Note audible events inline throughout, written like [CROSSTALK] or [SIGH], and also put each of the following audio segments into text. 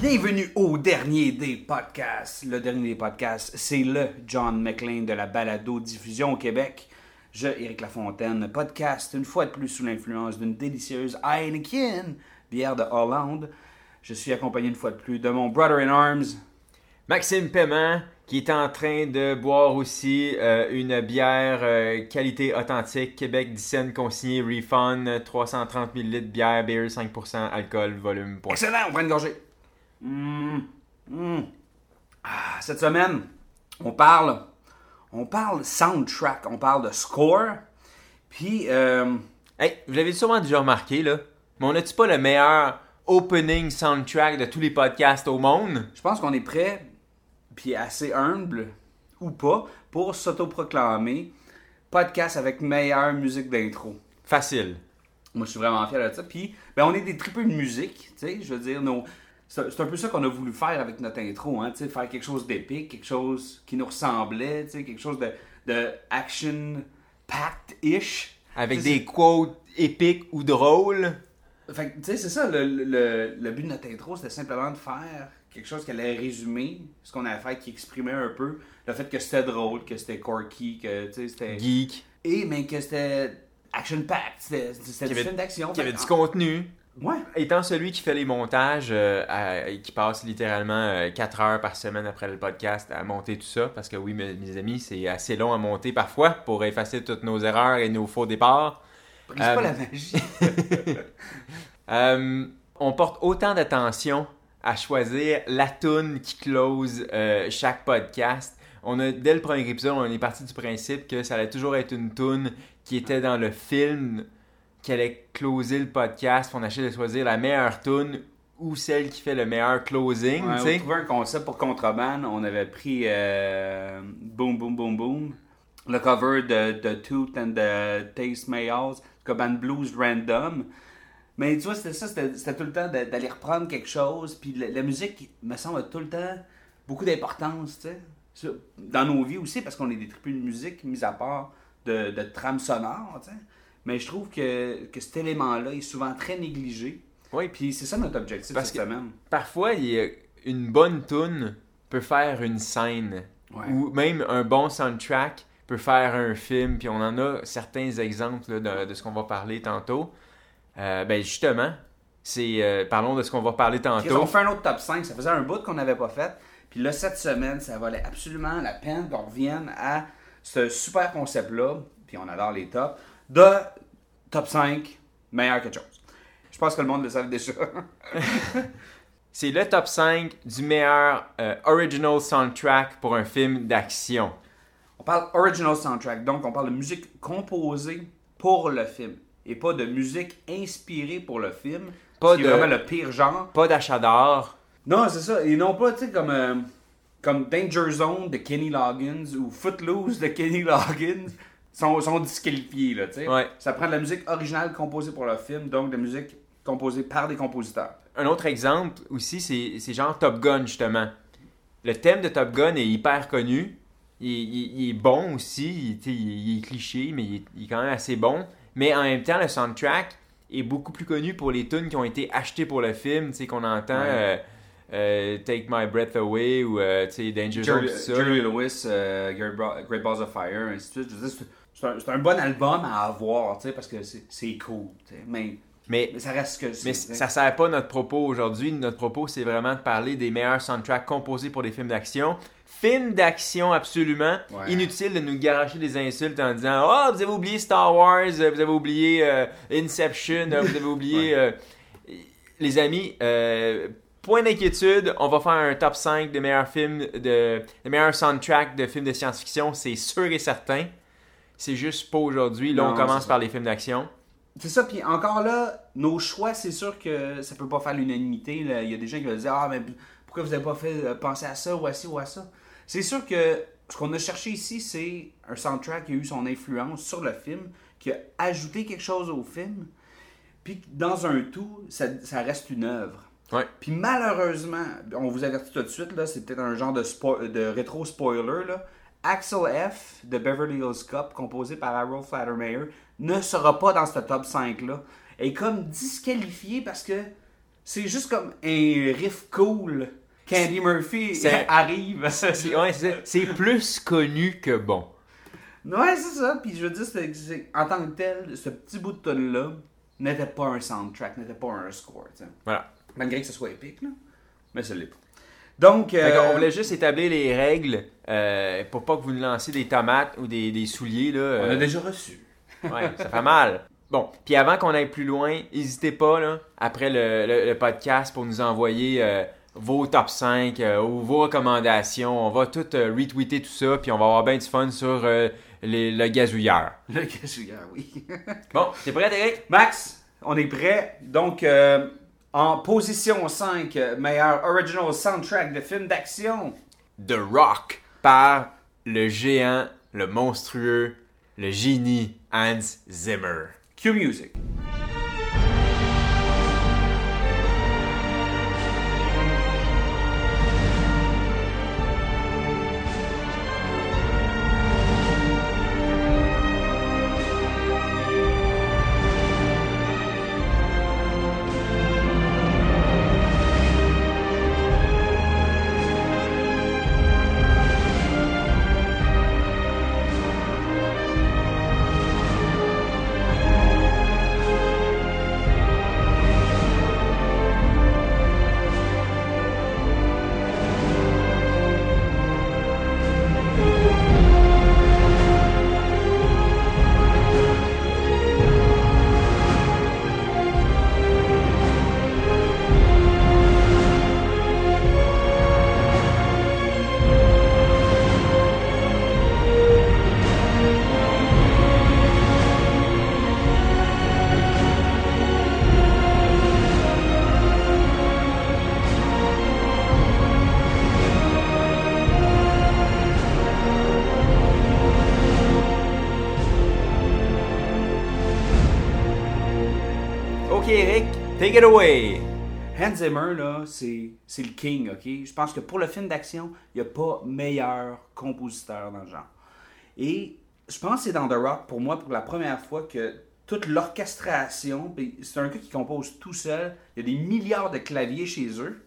Bienvenue au dernier des podcasts. Le dernier des podcasts, c'est le John McLean de la balado diffusion au Québec. Je, Éric Lafontaine, podcast une fois de plus sous l'influence d'une délicieuse Heineken, bière de Hollande. Je suis accompagné une fois de plus de mon brother in arms. Maxime Paiement, qui est en train de boire aussi euh, une bière euh, qualité authentique, Québec Dicenne consignée Refund, 330 ml bière, beer 5% alcool, volume point. Excellent, on prend une gorgée. Mm, mm. Ah, cette semaine, on parle, on parle soundtrack, on parle de score. Puis, euh, Hey, vous l'avez sûrement déjà remarqué, là, mais on n'a-tu pas le meilleur opening soundtrack de tous les podcasts au monde? je pense qu'on est prêt, puis assez humble ou pas, pour s'autoproclamer podcast avec meilleure musique d'intro. Facile. Moi, je suis vraiment fier de ça. Puis, ben, on est des tripeux de musique, tu sais, je veux dire, nos... c'est un peu ça qu'on a voulu faire avec notre intro, hein, tu faire quelque chose d'épique, quelque chose qui nous ressemblait, tu sais, quelque chose de, de action-packed-ish. Avec des quotes épiques ou drôles. Fait tu sais, c'est ça, le, le- le but de notre intro, c'était simplement de faire quelque chose qui allait résumer ce qu'on avait fait, qui exprimait un peu le fait que c'était drôle, que c'était quirky, que, c'était... Geek. Et, mais que c'était action-packed, c'était du film d'action. Qui avait du contenu. Ouais. Étant celui qui fait les montages, euh, à- et qui passe littéralement 4 heures par semaine après le podcast à monter tout ça, parce que oui, mes, mes amis, c'est assez long à monter parfois pour effacer toutes nos erreurs et nos faux départs. Brise Euh, pas la magie. [LAUGHS] Euh, on porte autant d'attention à choisir la tune qui close euh, chaque podcast. On a, dès le premier épisode, on est parti du principe que ça allait toujours être une tune qui était dans le film qui allait closer le podcast. On a essayé de choisir la meilleure tune ou celle qui fait le meilleur closing. Ouais, on trouvé un concept pour Contraband. On avait pris euh, Boom Boom Boom Boom, le cover de, de Tooth and the Taste Mayors, Contraband Blues Random. Mais tu vois, c'était ça, c'était tout le temps d'aller reprendre quelque chose. Puis la, la musique, me semble, a tout le temps beaucoup d'importance, tu sais. Dans nos vies aussi, parce qu'on est des tripus de musique, mis à part de, de trame sonore, tu sais. Mais je trouve que, que cet élément-là est souvent très négligé. Oui, Puis c'est ça notre objectif Parce cette que- semaine. Parfois, il y a une bonne tune peut faire une scène. Ouais. Ou même un bon soundtrack peut faire un film. Puis on en a certains exemples là, de, de ce qu'on va parler tantôt. Euh, ben justement, c'est euh, parlons de ce qu'on va parler tantôt. on fait un autre top 5. Ça faisait un bout qu'on n'avait pas fait. Puis là, cette semaine, ça valait absolument la peine qu'on revienne à ce super concept-là. Puis on adore les tops. De top 5, meilleur quelque chose. Je pense que le monde le savait déjà. [LAUGHS] [LAUGHS] C'est le top 5 du meilleur euh, original soundtrack pour un film d'action. on parle original soundtrack. Donc, on parle de musique composée pour le film. Et pas de musique inspirée pour le film. Pas de- vraiment le pire genre. Pas d'achat d'or. Non, c'est ça. Et non pas, tu sais, comme, euh, comme Danger Zone de Kenny Loggins ou Footloose de Kenny Loggins sont, sont disqualifiés, là, tu sais. Ouais. Ça prend de la musique originale composée pour le film, donc de la musique composée par des compositeurs. Un autre exemple aussi, c'est c'est genre Top Gun, justement. Le thème de Top Gun est hyper connu. Il, il- il est bon aussi. Il, il- est cliché, mais il est quand même assez bon. Mais en même temps, le soundtrack est beaucoup plus connu pour les tunes qui ont été achetées pour le film. Tu sais, qu'on entend Ouais. euh, euh, Take My Breath Away ou euh, Danger Zone, Jerry, Lewis, euh, Great, Balls of Fire, ainsi de suite. C'est- un, bon album à avoir, tu sais, parce que c'est cool. Mais, Mais mais ça reste que. Mais ça sert pas notre propos aujourd'hui. Notre propos, c'est vraiment de parler des meilleurs soundtracks composés pour des films d'action. Films d'action, absolument. Ouais. Inutile de nous garocher des insultes en disant Oh, vous avez oublié Star Wars, euh, vous avez oublié euh, Inception, euh, vous avez oublié. euh, Les amis, euh, point d'inquiétude, on va faire un top 5 des meilleurs films, de, des meilleurs soundtracks de films de science-fiction, c'est sûr et certain. c'est juste pas aujourd'hui. Là, Non, on commence par les films d'action. C'est ça, puis encore là, nos choix, c'est sûr que ça peut pas faire l'unanimité. Il y a des gens qui vont dire Ah, mais pourquoi vous avez pas fait euh, penser à ça ou à ci ou à ça C'est sûr que ce qu'on a cherché ici, c'est un soundtrack qui a eu son influence sur le film, qui a ajouté quelque chose au film, puis dans un tout, ça, ça reste une œuvre. Ouais. Puis malheureusement, on vous avertit tout de suite, là, c'est peut-être un genre de, spo- de rétro-spoiler, là. Axel F de Beverly Hills Cop, composé par Harold Flattermeyer, ne sera pas dans ce top 5-là. Est comme disqualifié parce que c'est juste comme un riff cool. Candy Murphy [LAUGHS] arrive. [LAUGHS] C'est ouais, c'est ça. C'est plus connu que bon. Ouais, c'est ça. Puis je veux dire, en tant que tel, ce petit bout de tonne-là n'était pas un soundtrack, n'était pas un score. Voilà. Malgré que ce soit épique, là. Mais ça l'est pas. Donc, euh, qu'on voulait juste établir les règles euh, pour pas que vous nous lanciez des tomates ou des, des souliers. Là, on a euh, déjà reçu. [LAUGHS] Ouais, ça fait mal. Bon, puis avant qu'on aille plus loin, n'hésitez pas, là, après le, le- le podcast, pour nous envoyer euh, vos top 5 euh, ou vos recommandations. On va tout euh, retweeter tout ça, puis on va avoir bien du fun sur euh, les- le gazouilleur. [LAUGHS] Le gazouilleur, oui. [LAUGHS] Bon, t'es prêt, Eric? Max, on est prêt. Donc, euh, en position 5, euh, meilleur original soundtrack de film d'action. The Rock par le géant, le monstrueux, le génie Hans Zimmer. Q Music. Take it away. Hans Zimmer, là, c'est c'est le king, ok? Je pense que pour le film d'action, il n'y a pas meilleur compositeur dans le genre. Et je pense que c'est dans The Rock, pour moi, pour la première fois que toute l'orchestration, c'est un gars qui compose tout seul, il y a des milliards de claviers chez eux,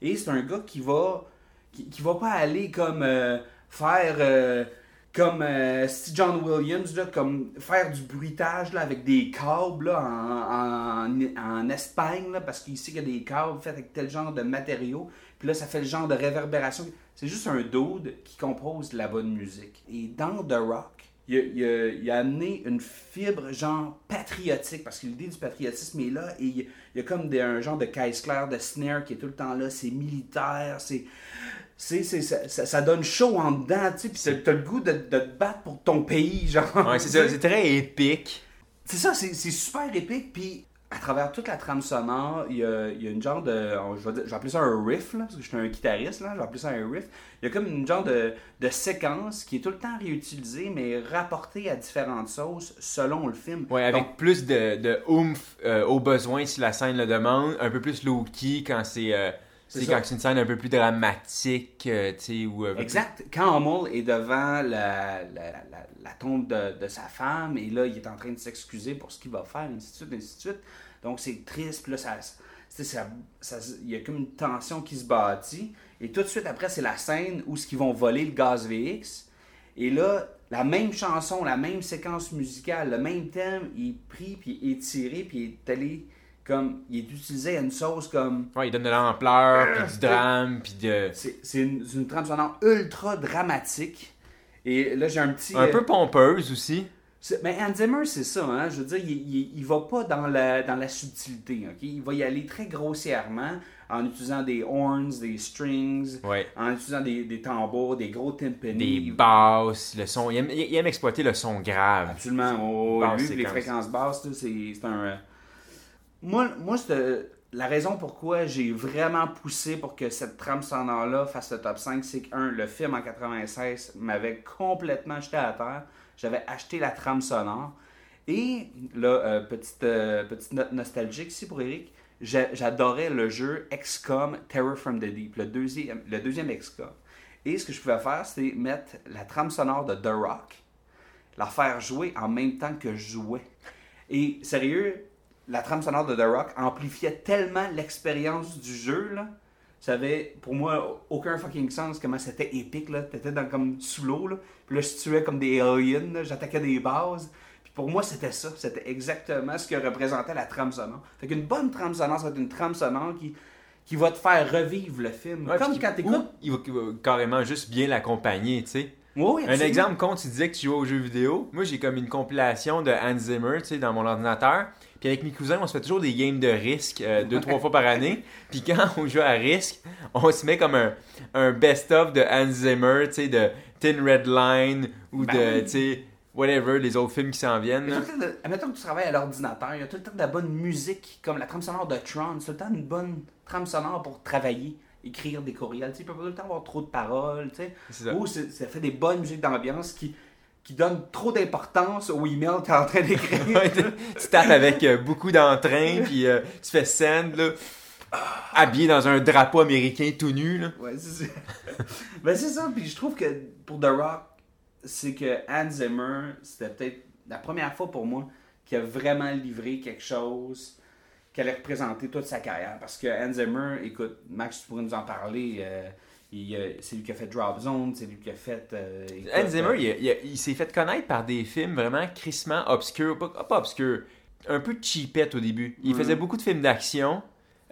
et c'est un gars qui va qui, qui va pas aller comme euh, faire euh, comme euh, John Williams là, comme faire du bruitage là, avec des câbles là, en, en, en Espagne là, parce qu'il sait qu'il y a des câbles faits avec tel genre de matériaux puis là ça fait le genre de réverbération. C'est juste un dude qui compose de la bonne musique. Et dans The Rock il a, il a- il amené une fibre genre patriotique parce que l'idée du patriotisme est là et il, il y a comme un genre de caisse claire de snare qui est tout le temps là. C'est militaire c'est c'est, c'est- ça, ça- ça donne chaud en dedans, tu sais, puis t'as, le goût de, de te battre pour ton pays, [LAUGHS] genre. Ouais, c'est ça, c'est très épique. C'est ça, c'est, c'est super épique, puis à travers toute la trame sonore, il y a, y a une genre de. Je vais, dire- je vais appeler ça un riff, là, parce que je suis un guitariste, là, je vais appeler ça un riff. Il y a comme une genre de, de séquence qui est tout le temps réutilisée, mais rapportée à différentes sauces selon le film. Ouais, avec Donc, plus de, de oomph euh, au besoin si la scène le demande, un peu plus low-key quand c'est euh, C'est quand c'est une scène un peu plus dramatique, euh, tu sais, ou... euh, Exact. Quand Hummel est devant la, la, la, la tombe de, de sa femme, et là, il est en train de s'excuser pour ce qu'il va faire, ainsi de suite, ainsi de suite. Donc, c'est triste, puis là, ça, ça, ça- il y a comme une tension qui se bâtit. Et tout de suite après, c'est la scène où ils vont voler le gaz VX. Et là, la même chanson, la même séquence musicale, le même thème, il est pris, puis étiré, puis il est allé comme. Il est utilisé à une sauce comme. Ouais, il donne de l'ampleur, puis du drame, puis de... C'est une, une trame sonore ultra dramatique. Et là, j'ai un petit. Un euh, peu pompeuse aussi. Mais Hans Zimmer, c'est ça, hein. Je veux dire, il, il, il va pas dans la, dans la subtilité, ok? Il va y aller très grossièrement, en utilisant des horns, des strings, Ouais. en utilisant des, des tambours, des gros timpanis. Des basses, le son. Il aime, il aime exploiter le son grave. Absolument. Oh, lui, les fréquences basses, c'est un. Euh, Moi, moi c'est la raison pourquoi j'ai vraiment poussé pour que cette trame sonore-là fasse le top 5, c'est que, un, le film en 96 m'avait complètement jeté à terre. J'avais acheté la trame sonore. Et là, euh, petite, euh, petite note nostalgique ici pour Eric, j'a- j'adorais le jeu XCOM Terror from the Deep, le deuxième, le deuxième XCOM. Et ce que je pouvais faire, c'est mettre la trame sonore de The Rock, la faire jouer en même temps que je jouais. Et sérieux, la trame sonore de The Rock amplifiait tellement l'expérience du jeu, là. Ça avait, pour moi, aucun fucking sens comment c'était épique, là. T'étais dans, comme sous l'eau, là. Puis là, je tuais comme des aliens. J'attaquais des bases. Puis pour moi, c'était ça. C'était exactement ce que représentait la trame sonore. Fait qu'une bonne trame sonore, ça va être une trame sonore qui, qui va te faire revivre le film. Ouais, comme quand ou t'écoutes. Il va, carrément juste bien l'accompagner, tu sais. Oui, Un exemple, quand tu disais que tu jouais aux jeux vidéo, moi j'ai comme une compilation de Hans Zimmer, tu sais, dans mon ordinateur. Puis avec mes cousins, on se fait toujours des games de risque euh, deux, trois fois par année. [LAUGHS] Puis quand on joue à risque, on se met comme un, un best-of de Hans Zimmer, tu sais, de Thin Red Line ou Ben de, tu sais, whatever, les autres films qui s'en viennent. De- Admettons que tu travailles à l'ordinateur, il y a tout le temps de la bonne musique, comme la trame sonore de Tron. C'est tout le temps une bonne trame sonore pour travailler, écrire des courriels. Tu sais, il peut pas tout le temps avoir trop de paroles. Tu sais. Ou ça fait des bonnes musiques d'ambiance qui, qui donnent trop d'importance au email que tu es en train d'écrire. [LAUGHS] Tu tapes avec euh, beaucoup d'entrain, puis euh, tu fais send, là, habillé dans un drapeau américain tout nu, là. Ouais, c'est ça. [LAUGHS] ben, c'est ça. Puis je trouve que pour The Rock, c'est que Hans Zimmer, c'était peut-être la première fois pour moi qu'il a vraiment livré quelque chose qui allait représenter toute sa carrière. Parce que Hans Zimmer, écoute, Max, tu pourrais nous en parler. euh, c'est lui qui a fait Drop Zone, c'est lui qui a fait. euh, Hans Zimmer, euh, il, s'est fait connaître par des films vraiment crissement obscurs, pas, pas obscurs, un peu cheapette au début. Il faisait beaucoup de films d'action.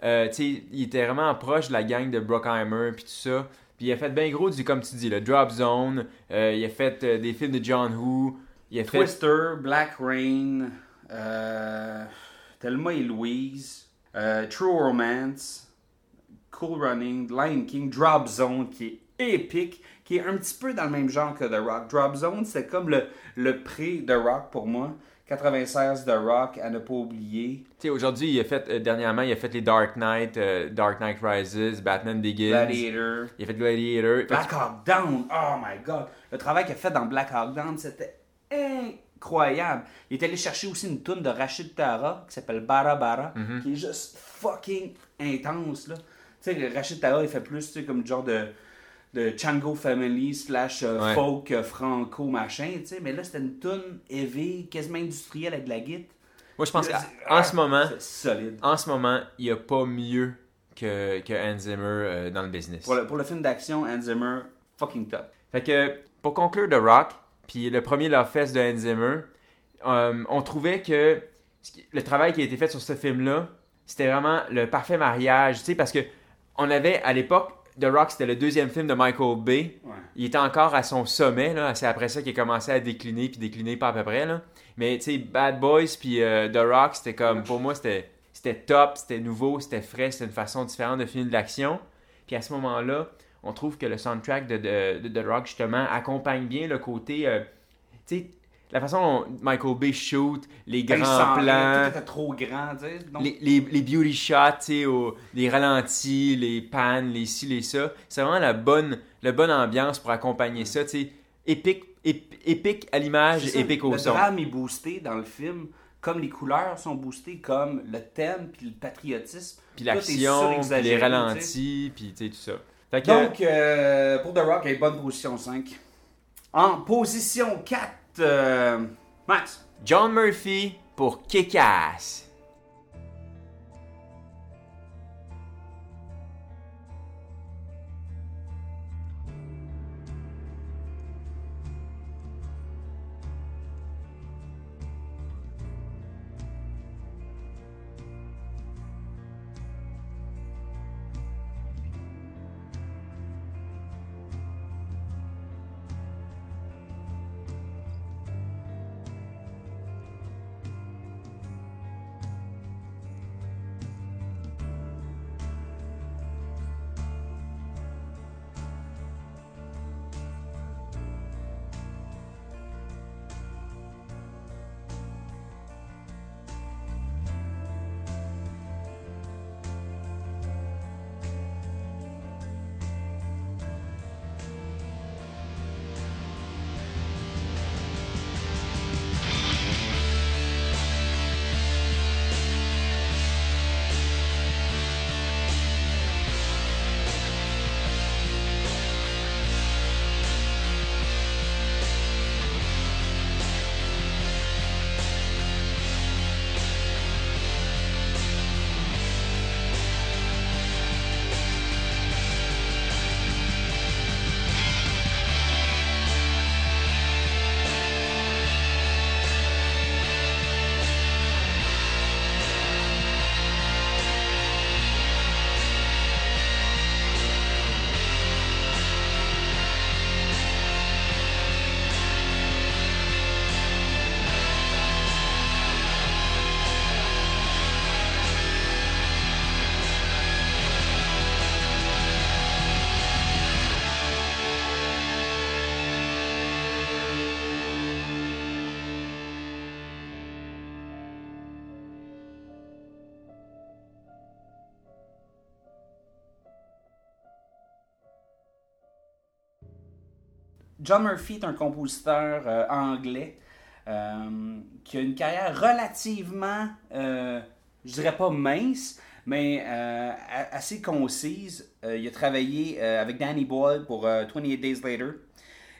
Euh, tu sais, il était vraiment proche de la gang de Brockheimer puis tout ça. Puis il a fait bien gros du, comme tu dis, le Drop Zone. Euh, il a fait euh, des films de John Woo. Il a fait Twister, Black Rain, euh, Thelma et Louise, euh, True Romance, Cool Running, Lion King, Drop Zone qui est épique, qui est un petit peu dans le même genre que The Rock. Drop Zone, c'est comme le, le pré The Rock pour moi. 96 The Rock à ne pas oublier. Tu sais, aujourd'hui, il a fait, euh, dernièrement, il a fait les Dark Knight, euh, Dark Knight Rises, Batman Begins. Gladiator. Il a fait Gladiator. Fait Black Hawk Down, oh my god. Le travail qu'il a fait dans Black Hawk Down, c'était incroyable. Il est allé chercher aussi une toune de Rachid Tara qui s'appelle Bara Bara, Mhm. qui est juste fucking intense. là. Tu sais, Rachid Tara, il fait plus tu sais, comme genre de, de Chango Family slash euh, Ouais. folk euh, franco machin, tu sais. Mais là, c'était une toune heavy, quasiment industrielle avec de la guitare. Moi, je pense qu'en ah, ce moment, solide. en ce moment, il n'y a pas mieux que, que Hans Zimmer euh, dans le business. Pour le, pour le film d'action, Hans Zimmer, fucking top. Fait que, pour conclure The Rock, puis le premier Love Fest de Hans Zimmer, euh, on trouvait que le travail qui a été fait sur ce film-là, c'était vraiment le parfait mariage, tu sais, parce que on avait, à l'époque, The Rock, c'était le deuxième film de Michael Bay. Ouais. Il était encore à son sommet, là. C'est après ça qu'il a commencé à décliner, puis décliner pas à peu près, là. Mais, tu sais, Bad Boys, puis euh, The Rock, c'était comme, pour moi, c'était c'était top, c'était nouveau, c'était frais, c'était une façon différente de filmer de l'action. Puis à ce moment-là, on trouve que le soundtrack de, de, de The Rock, justement, accompagne bien le côté. euh, tu sais, la façon dont Michael Bay shoot, les Il grands plans, Tout était trop grand, tu sais. donc- les, les, les beauty shots, tu sais, les ralentis, les pannes, les ci, les ça. C'est vraiment la bonne, la bonne ambiance pour accompagner ça, tu sais. Épique, ép- épique à l'image, épique au le son. drame est boosté dans le film, comme les couleurs sont boostées, comme le thème puis le patriotisme. Puis l'action, puis les ralentis, puis tout ça. Que, Donc, euh, pour The Rock, elle est bonne position 5. En position 4, euh, Max. John Murphy pour Kick-Ass. John Murphy est un compositeur euh, anglais euh, qui a une carrière relativement, euh, je dirais pas mince, mais assez concise. Il a travaillé avec Danny Boyle pour euh, 28 Days Later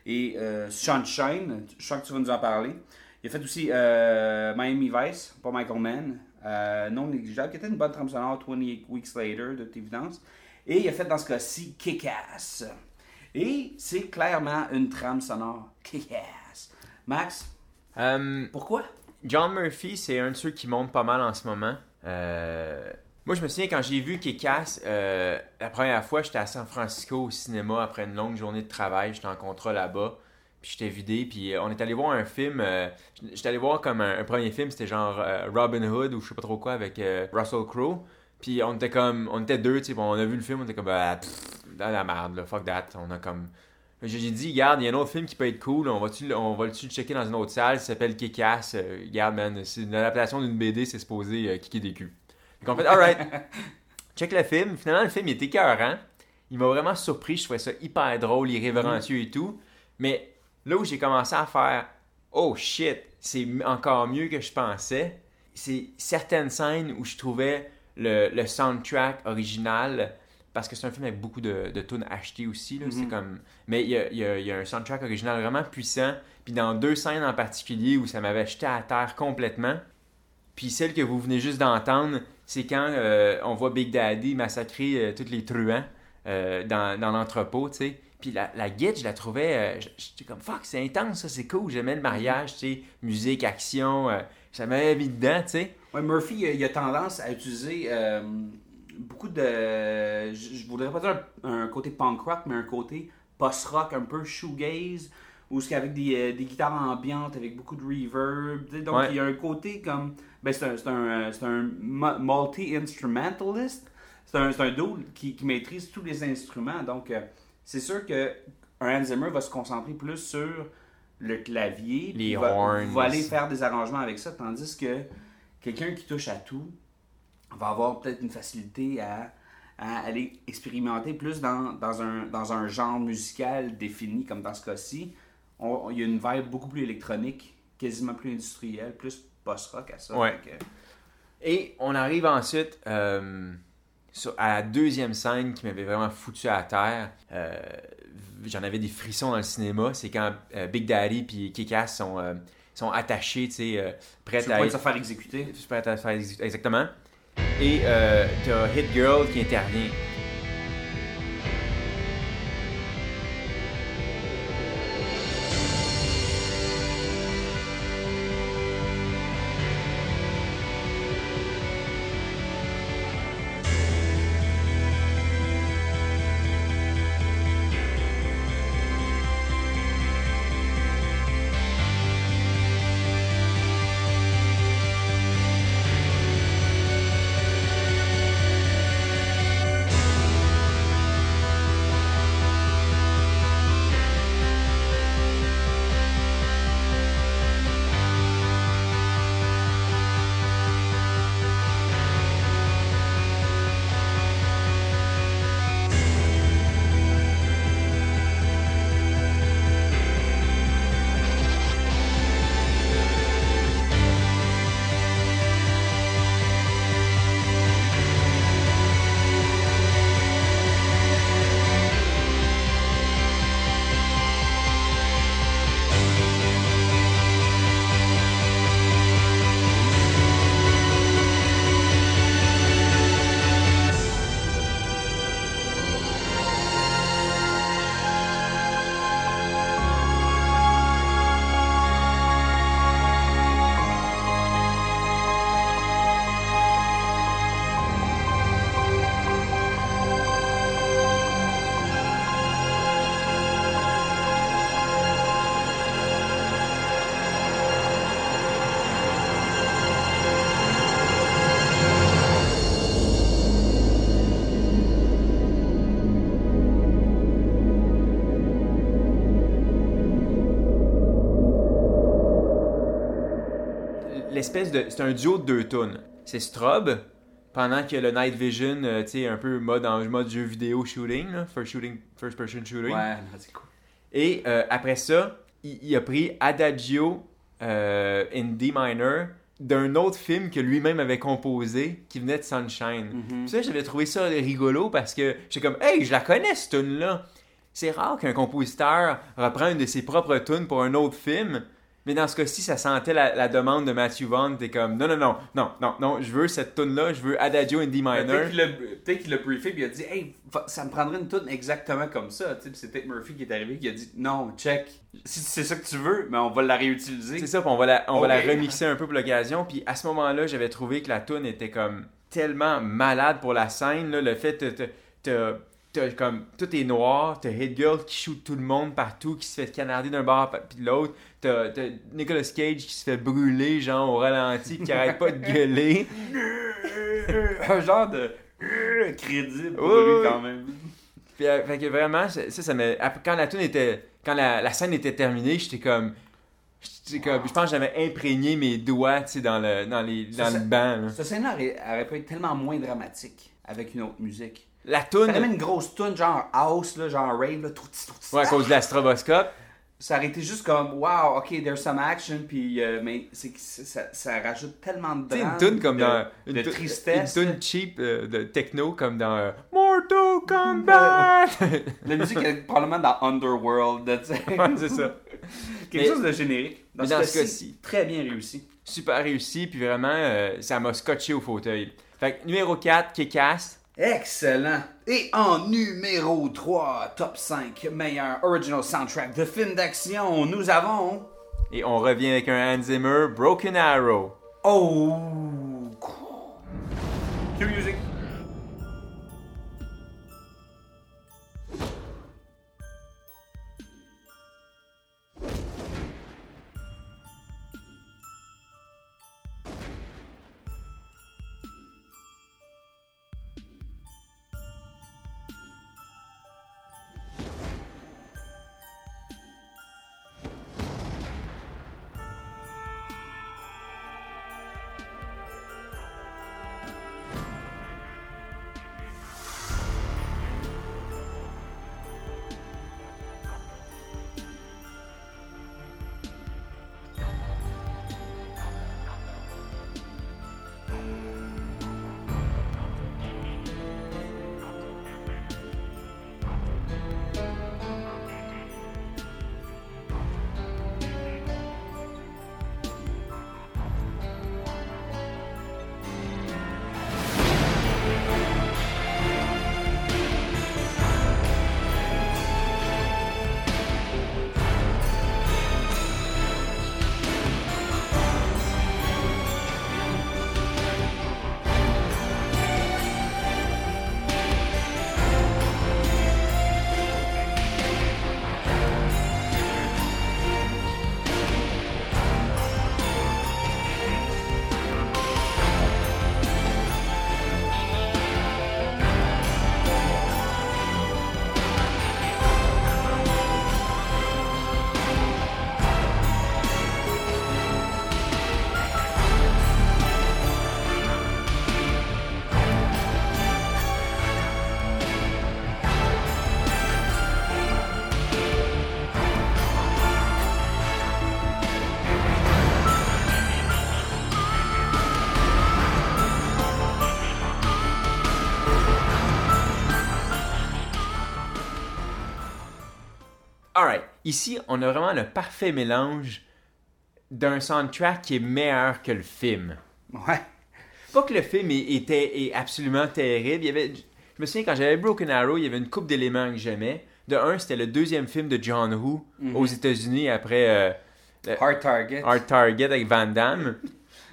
et Sunshine, je sens que tu vas nous en parler. Il a fait aussi Miami Vice pour Michael Mann, non négligeable, qui était une bonne trame sonore 28 Weeks Later, de toute évidence. Et il a fait dans ce cas-ci Kick-Ass. Et c'est clairement une trame sonore Kick-Ass. Max, Euh, pourquoi? John Murphy, c'est un de ceux qui monte pas mal en ce moment. Euh, Moi, je me souviens quand j'ai vu Kick-Ass, euh, la première fois, j'étais à San Francisco au cinéma après une longue journée de travail. J'étais en contrat là-bas. Puis j'étais vidé. Puis on est allé voir un film. euh, j'étais allé voir comme un, un premier film. C'était genre Robin Hood ou je sais pas trop quoi avec Russell Crowe. Puis on était comme. On était deux, tu sais. bon, On a vu le film. On était comme. Ah, pff, dans la merde, là, fuck that. On a comme. J'ai dit, regarde, il y a un autre film qui peut être cool, on va-tu on va le checker dans une autre salle, ça s'appelle Kick-Ass. Euh, regarde, man, c'est une adaptation d'une BD, c'est supposé euh, kicker des culs. Donc on fait, alright, [LAUGHS] check le film. Finalement, le film, il était écœurant. Il m'a vraiment surpris, je trouvais ça hyper drôle, irrévérencieux et tout. Mais là où j'ai commencé à faire, oh shit, c'est encore mieux que je pensais, c'est certaines scènes où je trouvais le, le soundtrack original parce que c'est un film avec beaucoup de, de tunes achetées aussi. là, c'est comme... Mais il y a, y a- il y a un soundtrack original vraiment puissant. Puis dans deux scènes en particulier où ça m'avait jeté à terre complètement. Puis celle que vous venez juste d'entendre, c'est quand euh, on voit Big Daddy massacrer euh, tous les truands euh, dans, dans l'entrepôt, tu sais. Puis la, la guide, je la trouvais... J'étais comme, fuck, c'est intense, ça, c'est cool. J'aimais le mariage, tu sais. Musique, action, ça m'avait mis dedans, tu sais. Ouais, Murphy, il a, tendance à utiliser beaucoup de. Je, voudrais pas dire un, un côté punk rock, mais un côté post-rock, un peu shoegaze, ou ce qu'avec des, euh, des guitares ambiantes, avec beaucoup de reverb. Donc, Ouais. il y a un côté comme. Ben, c'est un, c'est un, euh, c'est un mu- multi-instrumentalist. C'est un, un dude qui, qui maîtrise tous les instruments. Donc, euh, c'est sûr que un Hans Zimmer va se concentrer plus sur le clavier. Les va, horns. va aller faire des arrangements avec ça, tandis que quelqu'un qui touche à tout va avoir peut-être une facilité à, à aller expérimenter plus dans, dans, un, dans un genre musical défini, comme dans ce cas-ci. Il y a une vibe beaucoup plus électronique, quasiment plus industrielle, plus post-rock à ça. Ouais. Donc, Et on arrive ensuite euh, sur- à la deuxième scène qui m'avait vraiment foutu à terre. Euh, J'en avais des frissons dans le cinéma. C'est quand euh, Big Daddy et Kick-Ass sont, sont attachés, tu sais, prêts à être- se faire exécuter. prêts à faire ex- exactement. Et euh, t'as Hit Girl qui intervient. De. C'est un duo de deux tunes. C'est Strobe, pendant que le Night Vision, euh, tu sais, un peu mode, en mode jeu vidéo shooting, là, first, shooting, first person shooting. Ouais, c'est cool. Et euh, après ça, il, il a pris Adagio euh, in D minor d'un autre film que lui-même avait composé qui venait de Sunshine. Puis ça, j'avais trouvé ça rigolo parce que j'étais comme, hey, je la connais cette tune-là. C'est rare qu'un compositeur reprend une de ses propres tunes pour un autre film. Mais dans ce cas-ci, ça sentait la, la demande de Matthew Vaughn. T'es comme, non, non, non, non, non, non, je veux cette tune-là, je veux Adagio in D minor. Peut-être qu'il l'a- briefé puis il a dit Hey, ça me prendrait une tune exactement comme ça. C'est peut-être Murphy qui est arrivé qui a dit Non, check. Si c'est ça que tu veux, mais on va la réutiliser. C'est ça, puis on va la, on va la remixer un peu pour l'occasion. Puis à ce moment-là, j'avais trouvé que la tune était comme tellement malade pour la scène. là. le fait que t'as- comme tout est noir, t'as Hit Girl qui shoot tout le monde partout, qui se fait canarder d'un bord puis de l'autre. T'as t'as Nicolas Cage qui se fait brûler, genre au ralenti, qui arrête pas de [LAUGHS] gueuler. [LAUGHS] un genre de [LAUGHS] crédible pour lui quand même. Puis, euh, fait que vraiment, ça, ça, m'a- quand la tune était, quand la, la scène était terminée, j'étais comme, j'étais comme, je pense que j'avais imprégné mes doigts, tu sais, dans le, dans les, dans Ça, le banc. là. Cette scène-là aurait, aurait pu être tellement moins dramatique avec une autre musique. La Ça aurait même une grosse tune genre house, là, genre rave, là, tout, tout, tout, ouais, à cause de la stroboscope. ça aurait été juste comme wow, ok, there's some action, puis euh, mais c'est que ça, ça rajoute tellement de drame, une tune comme de, dans. de tristesse. Une tune cheap euh, de techno comme dans euh, Mortal Kombat! [LAUGHS] La musique est probablement dans Underworld, tu sais. [LAUGHS] Ouais, c'est ça. Quelque Mais- chose de générique. Dans dans ce cas-ci, très bien réussi. Super réussi, puis vraiment, ça m'a scotché au fauteuil. Fait que numéro 4, Kick-Ass. Excellent. Et en numéro 3, top 5, meilleur original soundtrack de film d'action, nous avons... Et on revient avec un Hans Zimmer, Broken Arrow. Oh, ici, on a vraiment le parfait mélange d'un soundtrack qui est meilleur que le film. Ouais. Pas que le film est- était est absolument terrible. Il y avait, je me souviens quand j'avais Broken Arrow, il y avait une coupe d'éléments que j'aimais. De un, c'était le deuxième film de John Woo aux États-Unis après euh, Hard Target. Hard Target avec Van Damme. [LAUGHS]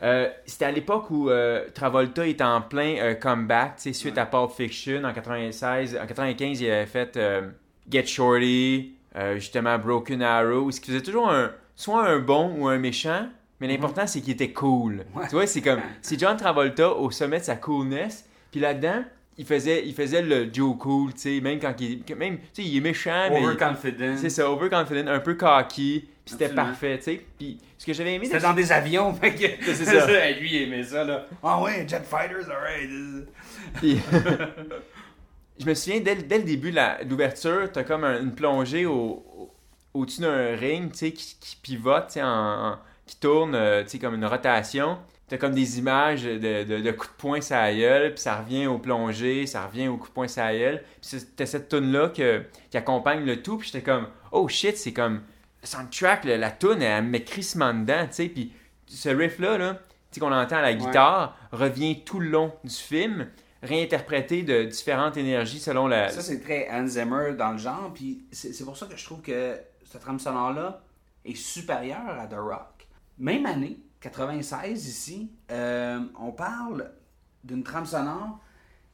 Euh, c'était à l'époque où euh, Travolta était en plein comeback, suite à Pulp Fiction en 96. En 95, il avait fait Get Shorty, euh, justement Broken Arrow, ce qui faisait toujours un, soit un bon ou un méchant, mais l'important c'est qu'il était cool. Ouais. Tu vois, c'est comme, c'est John Travolta au sommet de sa coolness, puis là-dedans, il faisait, il faisait le Joe cool, tu sais, même quand il, même, tu sais, il est méchant, mais... Overconfident. C'est ça, overconfident, un peu cocky, puis c'était parfait, tu sais. Puis ce que j'avais aimé C'était dans des avions, fait que [LAUGHS] C'est [LAUGHS] ça. Lui, il aimait ça, là. Ah ouais, jet fighters, alright. Puis, [LAUGHS] je me souviens, dès, le- dès le début de l'ouverture, t'as comme un- une plongée au, au- au-dessus d'un ring, tu sais, qui, qui pivote, tu sais, en, en- qui tourne, euh, tu sais, comme une rotation. T'as comme des images de, de, de coups de poing sur la gueule, puis ça revient au plongé, ça revient au coup de poing sur la gueule. Puis t'as cette tune-là qui accompagne le tout, puis j'étais comme, oh shit, c'est comme, le soundtrack, la tune, elle me met crissement dedans, tu sais, puis ce riff-là, là, qu'on entend à la guitare, revient tout le long du film, réinterprété de différentes énergies selon la... Ça, c'est très Hans Zimmer dans le genre. Puis c'est pour ça que je trouve que cette trame sonore-là est supérieure à The Rock. Même année, 96 ici, euh, on parle d'une trame sonore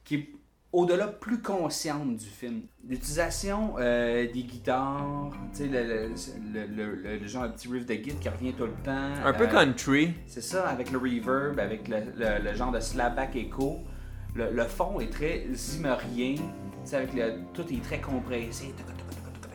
qui est au-delà plus consciente du film. L'utilisation euh, des guitares, tu sais, le, le, le- le- genre de petit riff de guitare qui revient tout le temps. un peu Euh, country. c'est ça, avec le reverb, avec le, le- le genre de slapback echo. Le, le fond est très zimmerien. Avec le, tout est très compressé.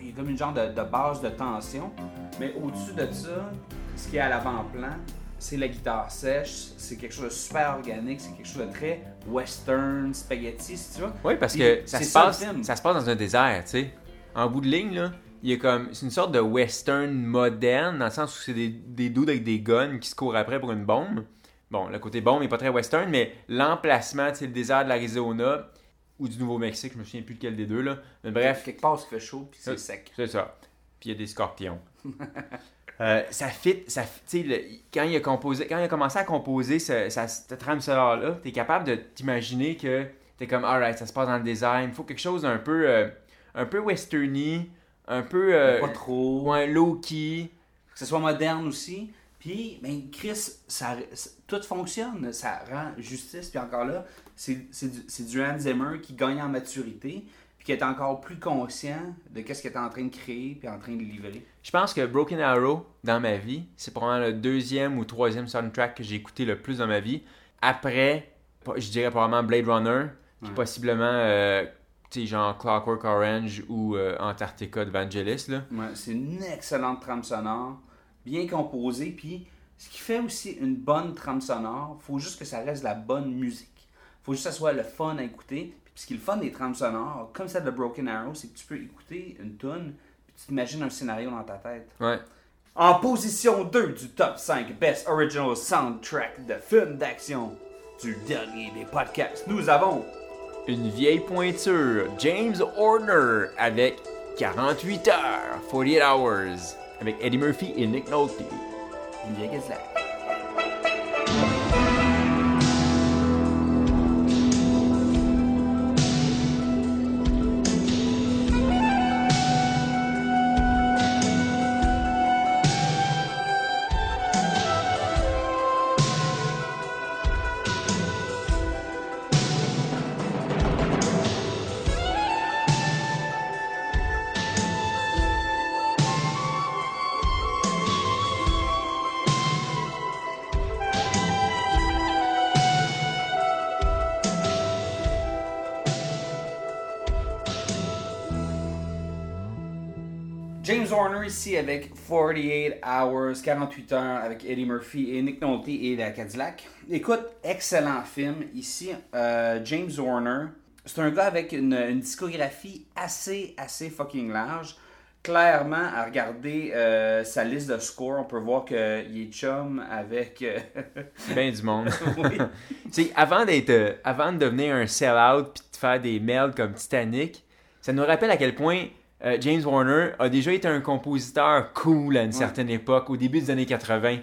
Il y a comme une genre de, de base de tension. Mais au-dessus de ça, ce qui est à l'avant-plan, c'est la guitare sèche. C'est quelque chose de super organique. C'est quelque chose de très western, spaghetti, si tu veux. Oui, parce que ça se, passe, ça se passe dans un désert, tu sais. En bout de ligne, là, il y a comme. C'est une sorte de western moderne, dans le sens où c'est des, des dudes avec des guns qui se courent après pour une bombe. Bon, le côté bombe n'est pas très western, mais l'emplacement, le désert de l'Arizona ou du Nouveau-Mexique, je me souviens plus lequel des deux, là. Mais bref, quelque part, il fait chaud puis c'est sec. c'est ça. Puis il y a des scorpions. [LAUGHS] Euh, ça fit, ça, fit- tu sais, quand il a composé, quand il a commencé à composer ce- cette trame sonore là, t'es capable de t'imaginer que t'es comme, alright, ça se passe dans le désert, il me faut quelque chose d'un peu, euh, un peu westerny, un peu, euh, Pas trop. ouais, low key. que ce soit moderne aussi. Puis, ben, Chris, ça- tout fonctionne, ça rend justice. Puis encore là, c'est du, du Hans Zimmer qui gagne en maturité, puis qui est encore plus conscient de qu'est-ce qu'il est en train de créer, puis en train de livrer. Je pense que Broken Arrow, dans ma vie, c'est probablement le deuxième ou troisième soundtrack que j'ai écouté le plus dans ma vie. Après, je dirais probablement Blade Runner, puis Ouais. possiblement, euh, tu sais, genre Clockwork Orange ou euh, Antarctica de Vangelis, là. Ouais, c'est une excellente trame sonore, bien composée. Puis, ce qui fait aussi une bonne trame sonore, faut juste que ça reste de la bonne musique. faut juste que ça soit le fun à écouter. Puis, ce qui est le fun des trames sonores, comme celle de Broken Arrow, c'est que tu peux écouter une tune, puis tu t'imagines un scénario dans ta tête. Ouais. En position 2 du top 5 Best Original Soundtrack de films d'action du dernier des podcasts, nous avons Une vieille pointure, James Horner, avec 48 heures, 48 hours, avec Eddie Murphy et Nick Nolte. Une vieille Horner ici avec 48 Hours, 48 heures avec Eddie Murphy et Nick Nolte et la Cadillac. Écoute, excellent film. Ici, euh, James Horner, c'est un gars avec une, une discographie assez, assez fucking large. Clairement, à regarder euh, sa liste de scores, on peut voir qu'il est chum avec... euh, [LAUGHS] Ben du monde. [LAUGHS] oui. tu sais, avant d'être, euh, avant de devenir un sell-out puis de faire des melds comme Titanic, ça nous rappelle à quel point euh, James Warner a déjà été un compositeur cool à une certaine époque, au début des années 80.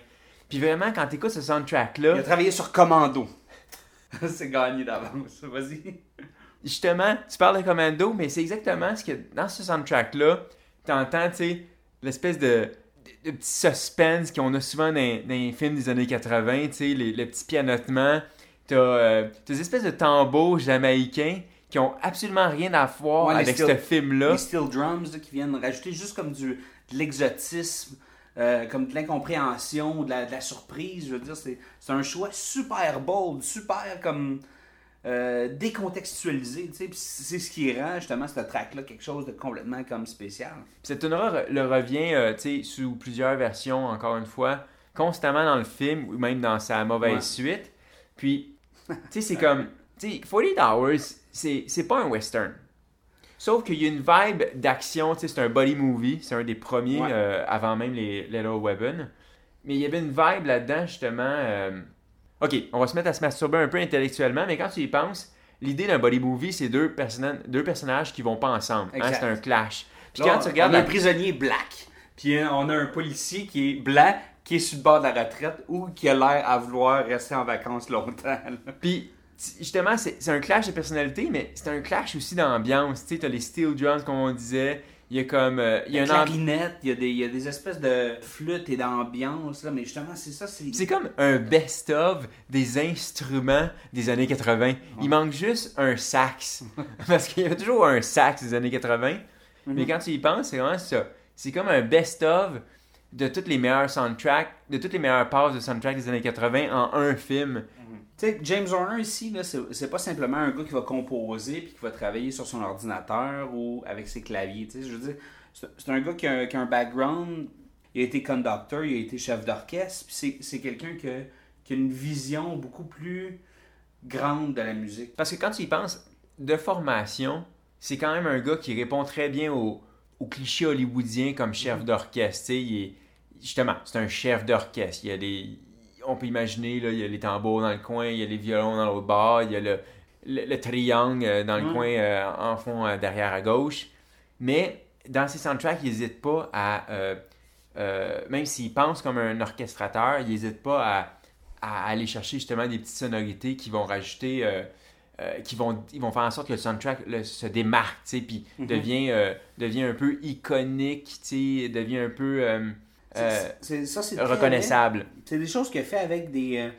Puis vraiment, quand t'écoutes ce soundtrack-là, Il a travaillé sur Commando. [LAUGHS] c'est gagné d'avance. Vas-y. justement, tu parles de Commando, mais c'est exactement ce que dans ce soundtrack-là, t'entends, tu sais, l'espèce de, de, de petit suspense qu'on a souvent dans, dans les films des années 80, tu sais, les- le petit pianotement. T'as euh, t'as des espèces de tambours jamaïcains qui ont absolument rien à voir Ouais, avec steel- ce film-là. Les steel drums là, qui viennent rajouter juste comme du, de l'exotisme, euh, comme de l'incompréhension, de la, de la surprise. Je veux dire, c'est un choix super bold, super comme euh, décontextualisé. C'est ce qui rend justement ce track-là quelque chose de complètement comme spécial. Cette tune le revient, euh, sous plusieurs versions, encore une fois, constamment dans le film ou même dans sa mauvaise Ouais. suite. Puis, tu sais, c'est [LAUGHS] comme, sais, 48 Hours, c'est pas un western. Sauf qu'il y a une vibe d'action, tu sais, c'est un body movie, c'est un des premiers Ouais. euh, avant même les Little Weapon. Mais il y avait une vibe là-dedans, justement. euh, Ok, on va se mettre à se masturber un peu intellectuellement, mais quand tu y penses, l'idée d'un body movie, c'est deux, deux personnages qui vont pas ensemble. hein, c'est un clash. Puis Là, quand tu regardes on a la- un prisonnier black, puis euh, on a un policier qui est blanc, qui est sur le bord de la retraite ou qui a l'air à vouloir rester en vacances longtemps. Puis, justement, c'est un clash de personnalité, mais c'est un clash aussi d'ambiance. Tu sais, t'as les steel drums, comme on disait. Il y a comme. euh, il y a Une clarinette, il y, a des, il y a des espèces de flûtes et d'ambiance, là, mais justement, c'est ça. C'est comme un best-of des instruments des années 80. Il manque juste un sax. [LAUGHS] Parce qu'il y a toujours un sax des années 80. Mais quand tu y penses, c'est vraiment ça. C'est comme un best-of de toutes les meilleures soundtracks, de toutes les meilleures passes de soundtrack des années 80 en un film. Sais, James Horner ici, là, c'est c'est pas simplement un gars qui va composer puis qui va travailler sur son ordinateur ou avec ses claviers. tu sais. Je veux dire, c'est c'est un gars qui a, un- qui a un background. Il a été conducteur, il a été chef d'orchestre. puis c'est c'est quelqu'un qui, a- qui a une vision beaucoup plus grande de la musique. Parce que quand tu y penses, de formation, c'est quand même un gars qui répond très bien aux, aux clichés hollywoodiens comme chef d'orchestre. Il est- justement, c'est un chef d'orchestre. Il y a des, on peut imaginer, là, il y a les tambours dans le coin, il y a les violons dans l'autre bord, il y a le, le, le triangle euh, dans le Mm. coin euh, en fond euh, derrière à gauche. Mais dans ses soundtracks, il n'hésite pas à, euh, même s'il pense comme un orchestrateur, il n'hésite pas à, à aller chercher justement des petites sonorités qui vont rajouter, qui vont, ils vont faire en sorte que le soundtrack se démarque, puis Mhm. devient, devient un peu iconique, devient un peu euh, ça, reconnaissable. C'est des choses qu'il a fait avec des. euh,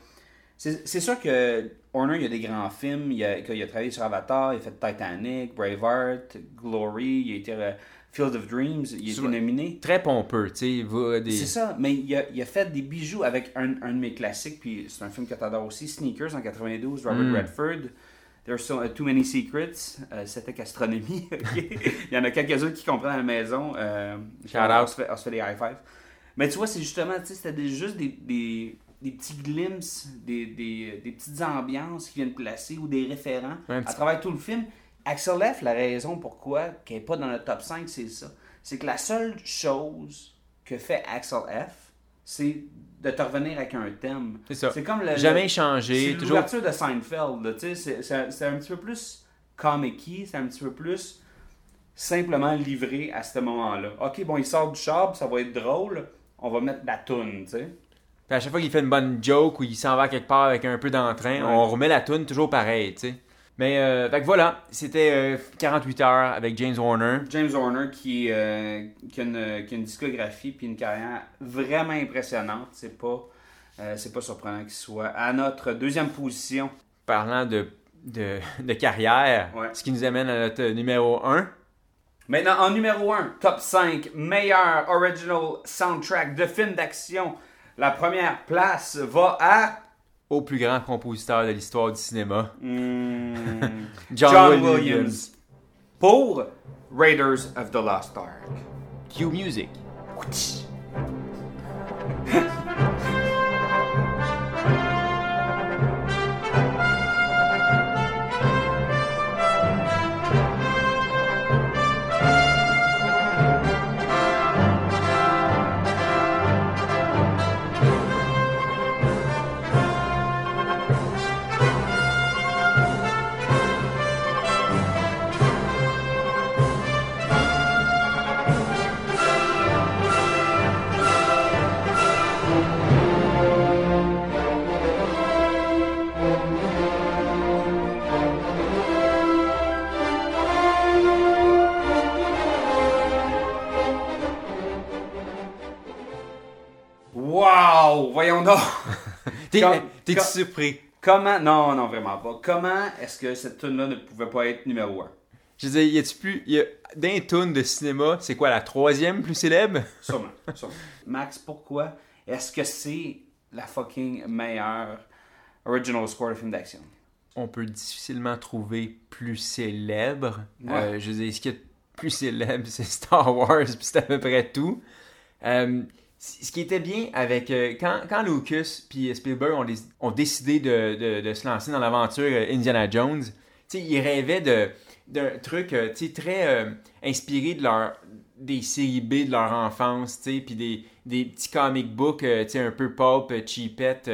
c'est sûr que Horner, il y a des grands films. Il a, qu'il a travaillé sur Avatar, il a fait Titanic, Braveheart, Glory, il a été euh, Field of Dreams, il a été nominé. Très pompeux, tu sais, il des... C'est ça, mais il a, il a fait des bijoux avec un, un de mes classiques, puis c'est un film que t'adores aussi, Sneakers en 92, Robert Mm. Redford. There's so, uh, Too Many Secrets, euh, c'était gastronomie. [LAUGHS] ok? il y en a quelques-uns qui comprennent à la maison. Euh, Shout on, out. se fait, on se fait des high five. Mais tu vois, c'est justement, tu sais, c'était des- juste des, des, des petits glimpses, des, des, des petites ambiances qui viennent placer ou des référents Ouais, à travers tout le film. Axel F, la raison pourquoi qu'elle n'est pas dans le top 5, c'est ça. C'est que la seule chose que fait Axel F, c'est de te revenir avec un thème. C'est ça. C'est comme le. Jamais le- changé, c'est toujours... l'ouverture de Seinfeld. là, tu sais, C'est un petit peu plus comic c'est un petit peu plus simplement livré à ce moment-là. Ok, bon, il sort du char, ça va être drôle, on va mettre la toune, tu sais. Puis à chaque fois qu'il fait une bonne joke ou il s'en va quelque part avec un peu d'entrain, Ouais. on remet la tune toujours pareil, tu sais. Mais, euh, fait que voilà, c'était euh, 48 heures avec James Warner. James Horner qui, euh, qui, a une, qui a une discographie puis une carrière vraiment impressionnante. C'est pas, euh, c'est pas surprenant qu'il soit à notre deuxième position. Parlant de, de, de carrière, Ouais. ce qui nous amène à notre numéro 1. Maintenant, en numéro 1, top 5, meilleur original soundtrack de film d'action. La première place va à au plus grand compositeur de l'histoire du cinéma, hmm, [LAUGHS] John, John Williams. Williams. pour Raiders of the Lost Ark. Cue Music. [LAUGHS] T'es- Comme- T'es-tu comme- surpris? Comment? Non, non, vraiment pas. Comment est-ce que cette tune là ne pouvait pas être numéro 1? Je veux dire, y a-tu plus. Y a, d'un tune de cinéma, c'est quoi la troisième plus célèbre? Sûrement, sûrement. Max, pourquoi est-ce que c'est la fucking meilleure original score de film d'action? On peut difficilement trouver plus célèbre. Ouais. Euh, je veux dire, ce qui est plus célèbre, [LAUGHS] c'est Star Wars, puis c'est à peu près tout. Euh, ce qui était bien avec. euh, quand, quand Lucas puis Spielberg ont, dé- ont décidé de, de- de se lancer dans l'aventure euh, Indiana Jones, ils rêvaient d'un truc euh, très euh, inspiré de leur des séries B de leur enfance, puis des, des petits comic books, euh, un peu euh, cheapette,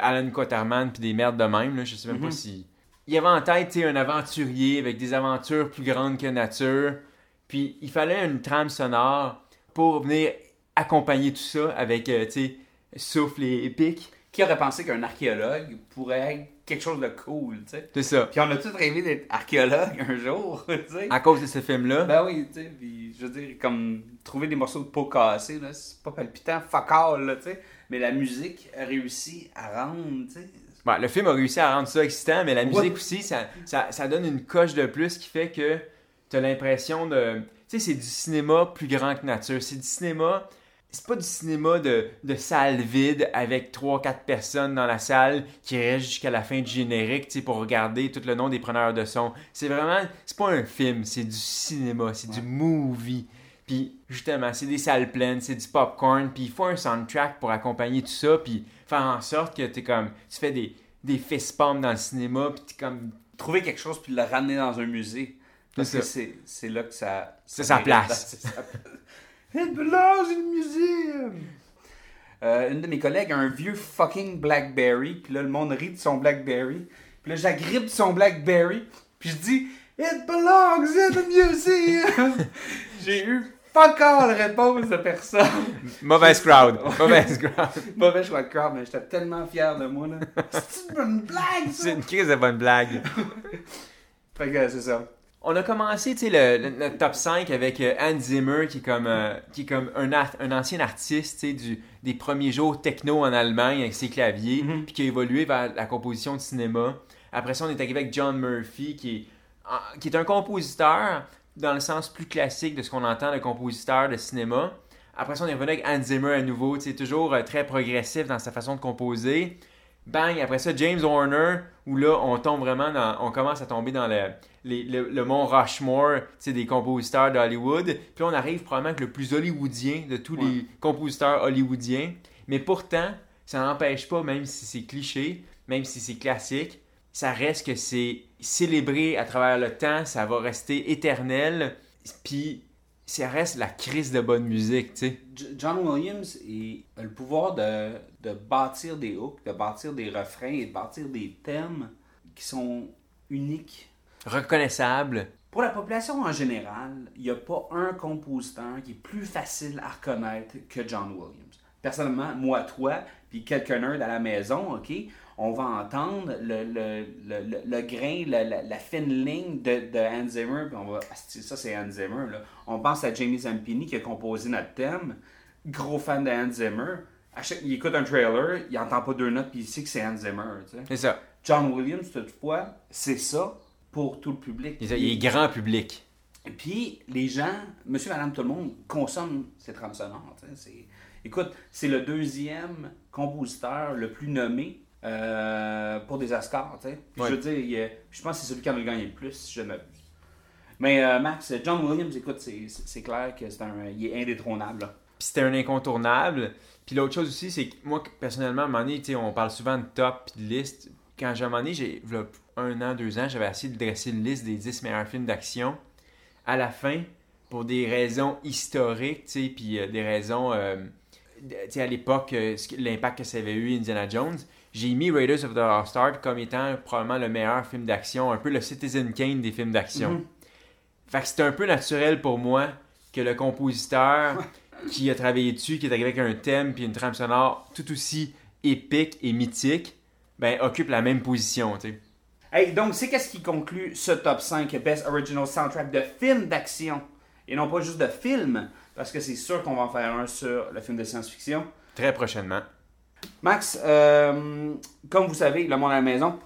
Alan Quaterman, puis des merdes de même, là, je sais même pas si... Il y avait en tête, un aventurier avec des aventures plus grandes que nature, puis il fallait une trame sonore pour venir accompagner tout ça avec, euh, tu sais, souffle et épique. Qui aurait pensé qu'un archéologue pourrait être quelque chose de cool, tu sais? C'est ça. Puis on a tous rêvé d'être archéologue un jour, [LAUGHS] tu sais? À cause de ce film-là. Ben oui, tu sais, puis je veux dire, comme trouver des morceaux de peau cassés, là, c'est pas palpitant, fuck all, là, tu sais. Mais la musique a réussi à rendre, tu sais. Bon, le film a réussi à rendre ça excitant, mais la musique aussi, ça, ça, ça donne une coche de plus qui fait que tu as l'impression de. Tu sais, c'est du cinéma plus grand que nature. C'est du cinéma. C'est pas du cinéma de, de salle vide avec 3-4 personnes dans la salle qui restent jusqu'à la fin du générique pour regarder tout le nom des preneurs de son. C'est vraiment. C'est pas un film, c'est du cinéma, c'est du movie. Puis justement, c'est des salles pleines, c'est du popcorn, puis il faut un soundtrack pour accompagner tout ça, puis faire en sorte que t'es comme, tu fais des, des fist dans le cinéma, puis t'es comme, Trouver quelque chose puis le ramener dans un musée. Parce que ça. c'est, c'est là que ça. D'être- c'est sa place. [LAUGHS] It belongs in the museum. Euh, une de mes collègues a un vieux fucking Blackberry, puis là le monde rit de son Blackberry. Puis là j'agrippe son Blackberry, puis je dis It belongs in the museum. [LAUGHS] J'ai eu fuck all réponse de personne. mauvaise crowd, mauvaise crowd. [LAUGHS] Mauvais choix de crowd, mais j'étais tellement fier de moi là. C'est une blague ça. C'est une crise de bonne blague. Fait que c'est ça. On a commencé, le, le- notre top 5 avec euh, Hans Zimmer, qui est comme, euh, qui est comme un, art- un ancien artiste, du, des premiers jours techno en Allemagne avec ses claviers, puis qui a évolué vers la composition de cinéma. Après ça, on est arrivé avec John Murphy, qui est, en- qui est un compositeur dans le sens plus classique de ce qu'on entend de compositeur de cinéma. Après ça, on est revenu avec Hans Zimmer à nouveau, toujours euh, très progressif dans sa façon de composer. Bang, après ça, James Horner, où là, on tombe vraiment dans, on commence à tomber dans le, les- le, le mont Rushmore, tu sais, des compositeurs d'Hollywood. Puis on arrive probablement avec le plus hollywoodien de tous les compositeurs hollywoodiens. Mais pourtant, ça n'empêche pas, même si c'est cliché, même si c'est classique, ça reste que c'est célébré à travers le temps, ça va rester éternel. Puis ça reste la crise de bonne musique, tu sais. John Williams il a le pouvoir de, de bâtir des hooks, de bâtir des refrains et de bâtir des thèmes qui sont uniques. Reconnaissable. Pour la population en général, il n'y a pas un compositeur qui est plus facile à reconnaître que John Williams. Personnellement, moi, toi, puis quelqu'un nerds à la maison, OK, on va entendre le, le, le, le- grain, le- la, la fine ligne de, de Hans Zimmer, puis on va, Ah, ça c'est Hans Zimmer, là. On pense à Jamie Zampini qui a composé notre thème, gros fan de Hans Zimmer. Chaque, il écoute un trailer, il entend pas deux notes, puis il sait que c'est Hans Zimmer, tu sais. C'est ça. John Williams, toutefois, c'est ça pour tout le public. Il il est grand public. Et puis, les gens, monsieur, madame, tout le monde, consomment ces trames sonores. Écoute, c'est le deuxième compositeur le plus nommé euh, pour des Oscars. tu sais. Puis Ouais. Je veux dire, je pense que c'est celui qui en a gagné le plus, si je ne m'abuse. Mais euh, Max, John Williams, écoute, c'est- clair que c'est un, il est indétrônable. là. Puis c'était un incontournable. Puis l'autre chose aussi, c'est que moi, personnellement, à un moment donné, on parle souvent de top puis de liste. Quand j'ai un moment donné, j'ai, un an, deux ans, j'avais essayé de dresser une liste des 10 meilleurs films d'action. À la fin, pour des raisons historiques, tu sais, puis euh, des raisons, euh, tu sais, à l'époque, euh, l'impact que ça avait eu Indiana Jones, j'ai mis Raiders of the Lost Ark comme étant probablement le meilleur film d'action, un peu le Citizen Kane des films d'action. Mhm. Fait que c'était un peu naturel pour moi que le compositeur qui a travaillé dessus, qui est arrivé avec un thème puis une trame sonore tout aussi épique et mythique, ben occupe la même position, tu sais. Hey, donc, c'est qu'est-ce qui conclut ce top 5 Best Original Soundtrack de films d'action? Et non pas juste de films, parce que c'est sûr qu'on va en faire un sur le film de science-fiction. Très prochainement. Max, euh, comme vous savez, le monde à la maison,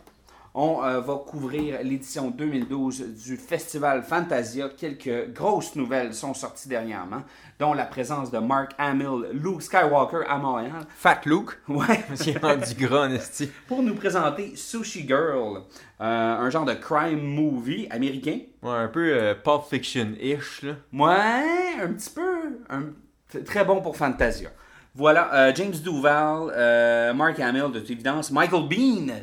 on euh, va couvrir l'édition 2012 du Festival Fantasia. Quelques grosses nouvelles sont sorties dernièrement, dont la présence de Mark Hamill, Luke Skywalker à Montréal. Fat Luke, Ouais, [LAUGHS] qu'il est rendu esti. pour nous présenter Sushi Girl, euh, un genre de crime movie américain. Ouais, un peu euh, Pulp Fiction-ish, là. Ouais, un petit peu. un- très bon pour Fantasia. Voilà, euh, James Duval, euh, Mark Hamill de toute évidence, Michael Bean,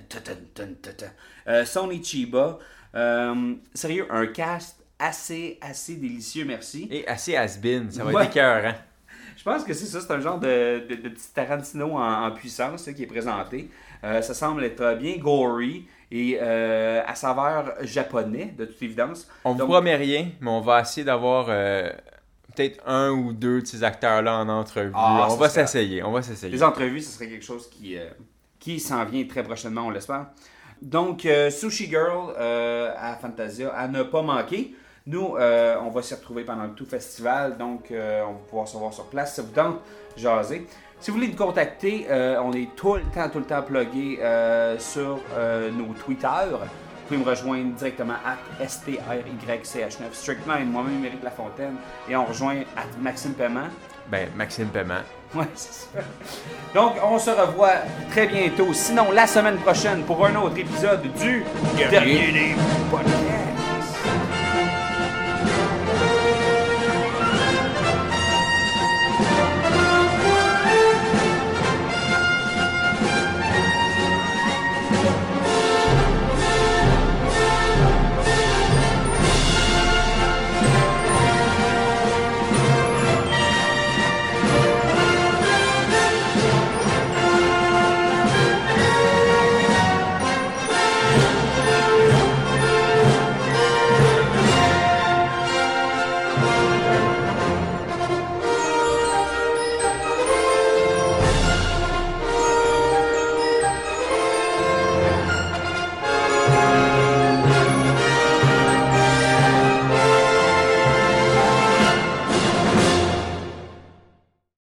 euh, Sonny Chiba, Euh, sérieux, un cast assez, assez délicieux, merci. Et assez has-been, ça va Ouais. être écœurant. Je pense que c'est ça, c'est un genre de, de, de petit Tarantino en, en puissance là, qui est présenté. Ça semble être bien gory et euh, à saveur japonais, de toute évidence. On vous Donc, promet rien, mais on va essayer d'avoir euh, peut-être un ou deux de ces acteurs-là en entrevue. Ah, on va serait- s'essayer, on va s'essayer. Les entrevues, ce serait quelque chose qui, euh, qui s'en vient très prochainement, on l'espère. Donc, euh, Sushi Girl euh, à Fantasia, à ne pas manquer. Nous, euh, on va s'y retrouver pendant tout festival, donc on va pouvoir se voir sur place. Si ça vous tente, jaser. Si vous voulez nous contacter, on est tout le temps, tout le temps plugué sur nos Twitter. Vous pouvez me rejoindre directement à STRYCH9, strictement, et moi-même, Éric Lafontaine. Et on rejoint à Maxime Paiement. Ben, Maxime Paiement. Ouais, c'est ça. Donc, on se revoit très bientôt. Sinon, la semaine prochaine pour un autre épisode du Dernier des Podcasts.